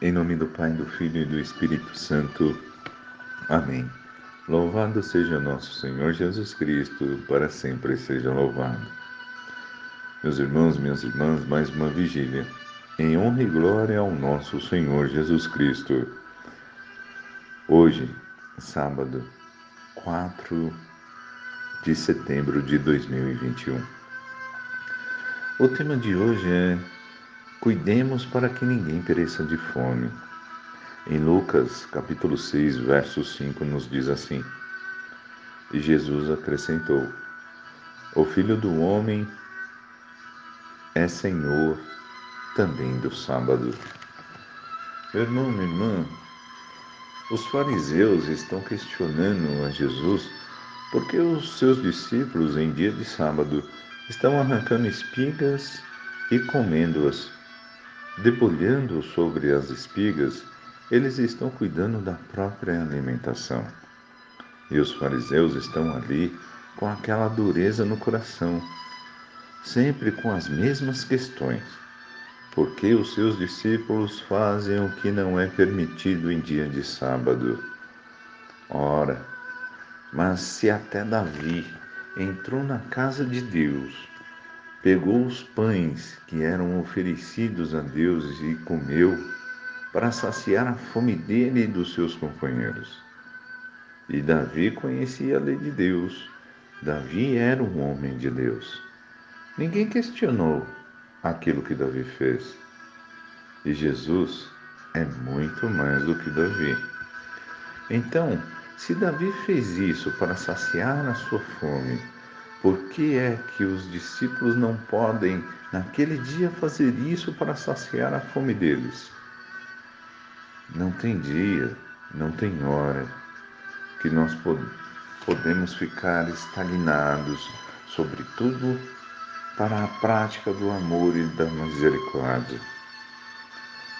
Em nome do Pai, do Filho e do Espírito Santo. Amém. Louvado seja nosso Senhor Jesus Cristo, para sempre seja louvado. Meus irmãos, minhas irmãs, mais uma vigília, em honra e glória ao nosso Senhor Jesus Cristo. Hoje, sábado, 4 de setembro de 2021. O tema de hoje é Cuidemos para que ninguém pereça de fome. Em Lucas, capítulo 6, verso 5, nos diz assim: E Jesus acrescentou: O filho do homem é Senhor também do sábado. Meu irmão, minha irmã, os fariseus estão questionando a Jesus porque os seus discípulos, em dia de sábado, estão arrancando espigas e comendo-as Debulhando sobre as espigas, eles estão cuidando da própria alimentação. E os fariseus estão ali com aquela dureza no coração, sempre com as mesmas questões. Por que os seus discípulos fazem o que não é permitido em dia de sábado? Ora, mas se até Davi entrou na casa de Deus pegou os pães que eram oferecidos a Deus e comeu, para saciar a fome dele e dos seus companheiros. E Davi conhecia a lei de Deus. Davi era um homem de Deus. Ninguém questionou aquilo que Davi fez. E Jesus é muito mais do que Davi. Então, se Davi fez isso para saciar a sua fome, por que é que os discípulos não podem, naquele dia, fazer isso para saciar a fome deles? Não tem dia, não tem hora que nós podemos ficar estagnados, sobretudo para a prática do amor e da misericórdia.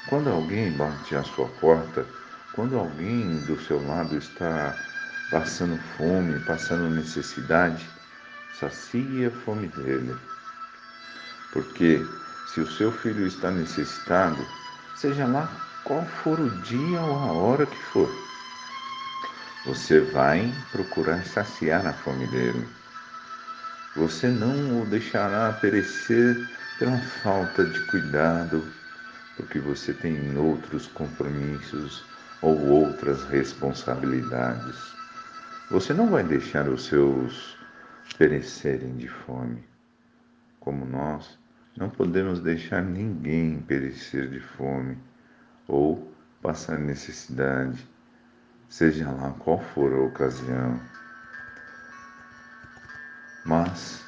Quando alguém bate à sua porta, quando alguém do seu lado está passando fome, passando necessidade, sacia a fome dele. Porque se o seu filho está necessitado, seja lá qual for o dia ou a hora que for, você vai procurar saciar a fome dele. Você não o deixará perecer pela falta de cuidado, porque você tem outros compromissos ou outras responsabilidades. Você não vai deixar os seus perecerem de fome. Como nós, não podemos deixar ninguém perecer de fome ou passar necessidade, seja lá qual for a ocasião. Mas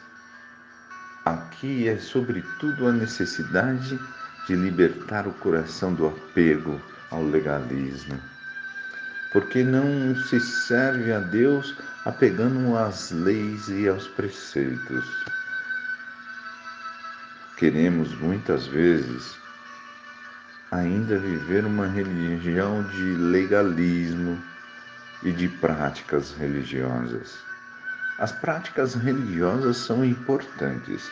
aqui é sobretudo a necessidade de libertar o coração do apego ao legalismo porque não se serve a Deus apegando às leis e aos preceitos. Queremos muitas vezes ainda viver uma religião de legalismo e de práticas religiosas. As práticas religiosas são importantes.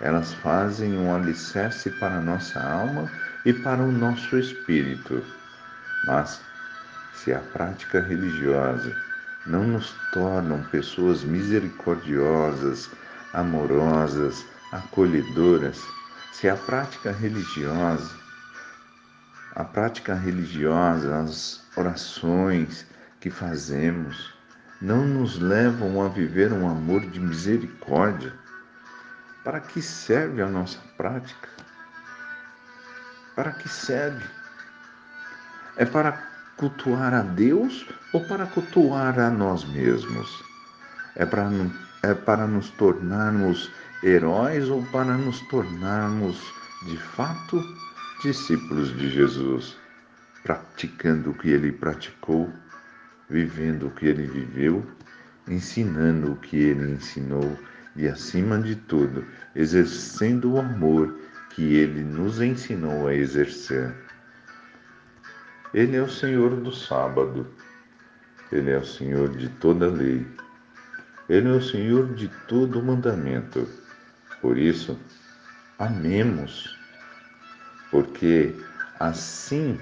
Elas fazem um alicerce para a nossa alma e para o nosso espírito. Mas se a prática religiosa não nos tornam pessoas misericordiosas, amorosas, acolhedoras, se a prática religiosa, a prática religiosa, as orações que fazemos, não nos levam a viver um amor de misericórdia, para que serve a nossa prática? Para que serve? É para cultuar a Deus ou para cultuar a nós mesmos? É para, é para nos tornarmos heróis ou para nos tornarmos, de fato, discípulos de Jesus, praticando o que ele praticou, vivendo o que ele viveu, ensinando o que ele ensinou e, acima de tudo, exercendo o amor que ele nos ensinou a exercer. Ele é o Senhor do sábado. Ele é o Senhor de toda lei. Ele é o Senhor de todo mandamento. Por isso, amemos, porque assim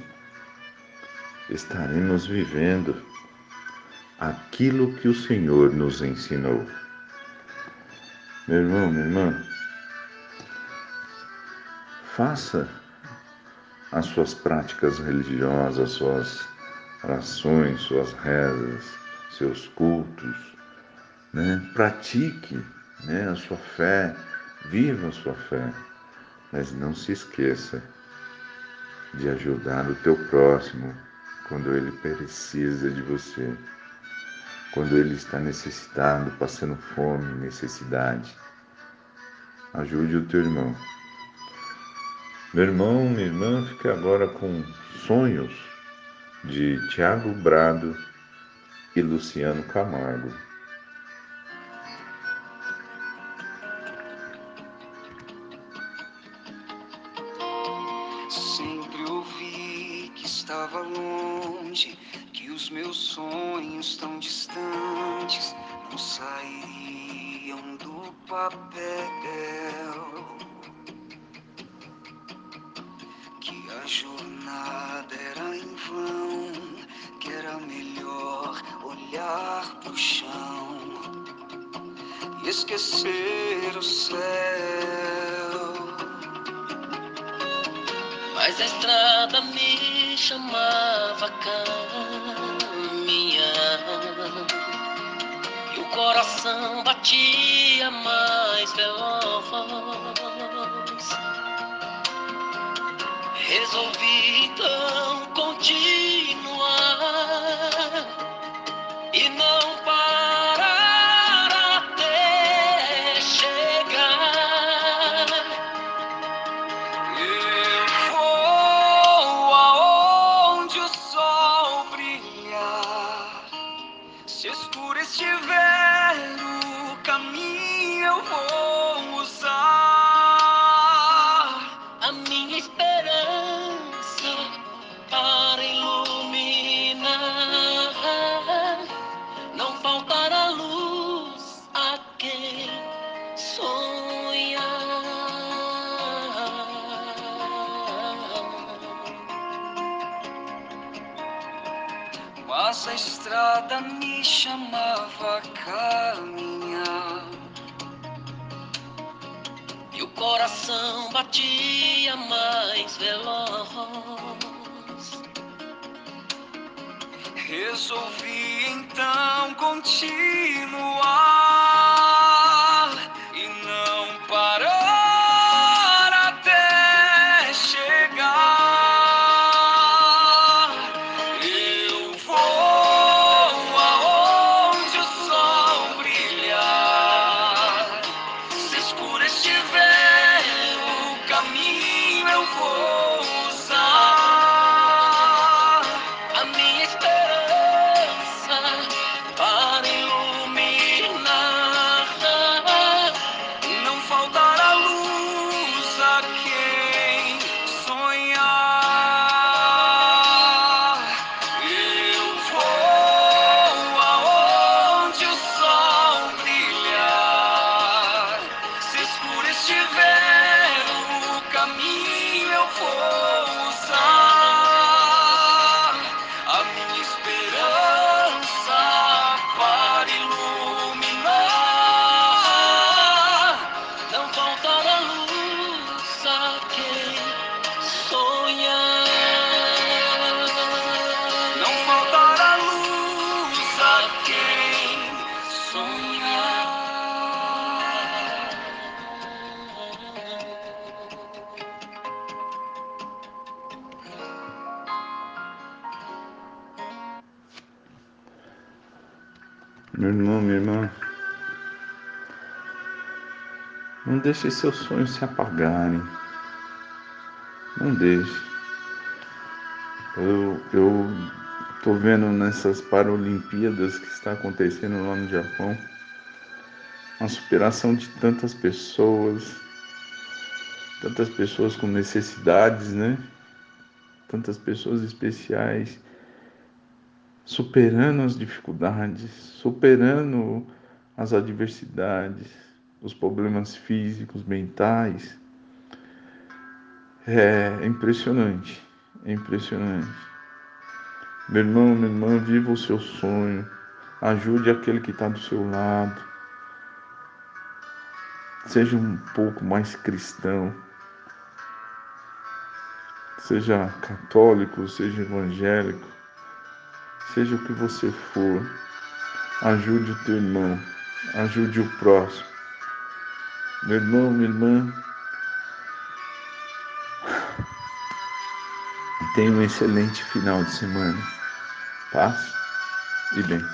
estaremos vivendo aquilo que o Senhor nos ensinou. Meu irmão, minha irmã, faça as suas práticas religiosas, suas orações, suas rezas, seus cultos, né? pratique né, a sua fé, viva a sua fé, mas não se esqueça de ajudar o teu próximo quando ele precisa de você, quando ele está necessitado, passando fome, necessidade. Ajude o teu irmão. Meu irmão, minha irmã, fica agora com sonhos de Tiago Brado e Luciano Camargo. Sempre ouvi que estava longe, que os meus sonhos tão distantes não sairiam do papel. Olhar pro chão e esquecer o céu. Mas a estrada me chamava caminhar E o coração batia mais veloz Resolvi então continuar Se escuro estiver estrada me chamava a caminhar. E o coração batia mais veloz. Resolvi então continuar Meu irmão, minha irmã, não deixe seus sonhos se apagarem. Não deixe. Eu, eu tô vendo nessas Paralimpíadas que está acontecendo lá no Japão a superação de tantas pessoas, tantas pessoas com necessidades, né? Tantas pessoas especiais superando as dificuldades, superando as adversidades, os problemas físicos, mentais. É impressionante, é impressionante. Meu irmão, minha irmã, viva o seu sonho. Ajude aquele que está do seu lado. Seja um pouco mais cristão. Seja católico, seja evangélico, seja o que você for. Ajude o teu irmão. Ajude o próximo. Meu irmão, minha irmã, tenha um excelente final de semana. Paz e bem.